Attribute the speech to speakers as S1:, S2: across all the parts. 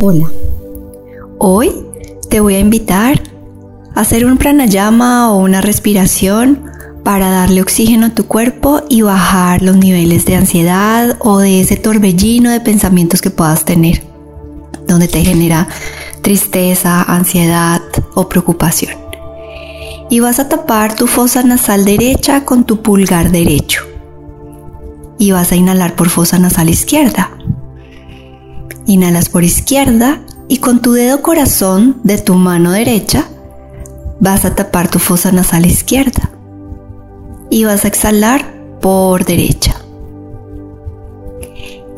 S1: Hola, hoy te voy a invitar a hacer un pranayama o una respiración para darle oxígeno a tu cuerpo y bajar los niveles de ansiedad o de ese torbellino de pensamientos que puedas tener, donde te genera tristeza, ansiedad o preocupación. Y vas a tapar tu fosa nasal derecha con tu pulgar derecho. Y vas a inhalar por fosa nasal izquierda. Inhalas por izquierda y con tu dedo corazón de tu mano derecha vas a tapar tu fosa nasal izquierda. Y vas a exhalar por derecha.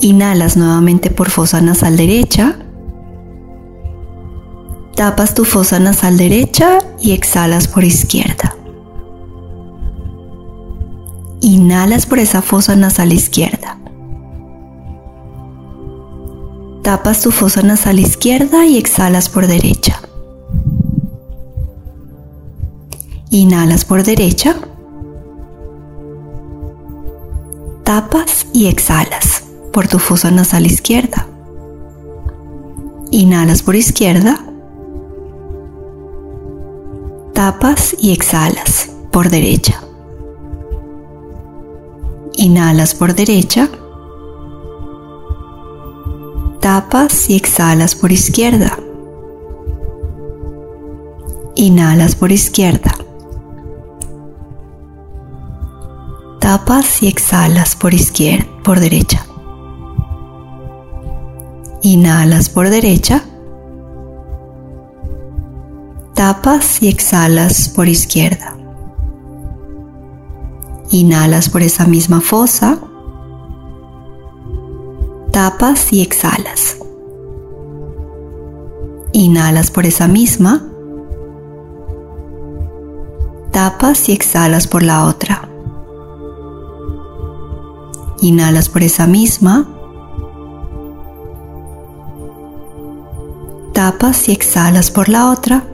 S1: Inhalas nuevamente por fosa nasal derecha. Tapas tu fosa nasal derecha y exhalas por izquierda. Inhalas por esa fosa nasal izquierda. Tapas tu fosa nasal izquierda y exhalas por derecha. Inhalas por derecha. Tapas y exhalas por tu fosa nasal izquierda. Inhalas por izquierda. Tapas y exhalas por derecha. Inhalas por derecha tapas y exhalas por izquierda. Inhalas por izquierda. Tapas y exhalas por izquierda, por derecha. Inhalas por derecha. Tapas y exhalas por izquierda. Inhalas por esa misma fosa tapas y exhalas. Inhalas por esa misma. Tapas y exhalas por la otra. Inhalas por esa misma. Tapas y exhalas por la otra.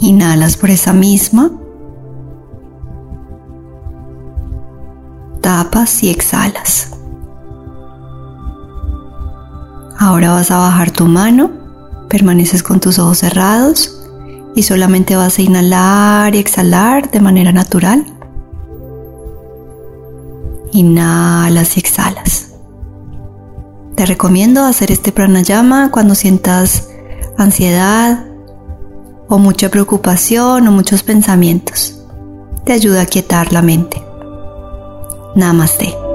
S1: Inhalas por esa misma. Y exhalas. Ahora vas a bajar tu mano, permaneces con tus ojos cerrados y solamente vas a inhalar y exhalar de manera natural. Inhalas y exhalas. Te recomiendo hacer este pranayama cuando sientas ansiedad o mucha preocupación o muchos pensamientos. Te ayuda a quietar la mente. Namaste.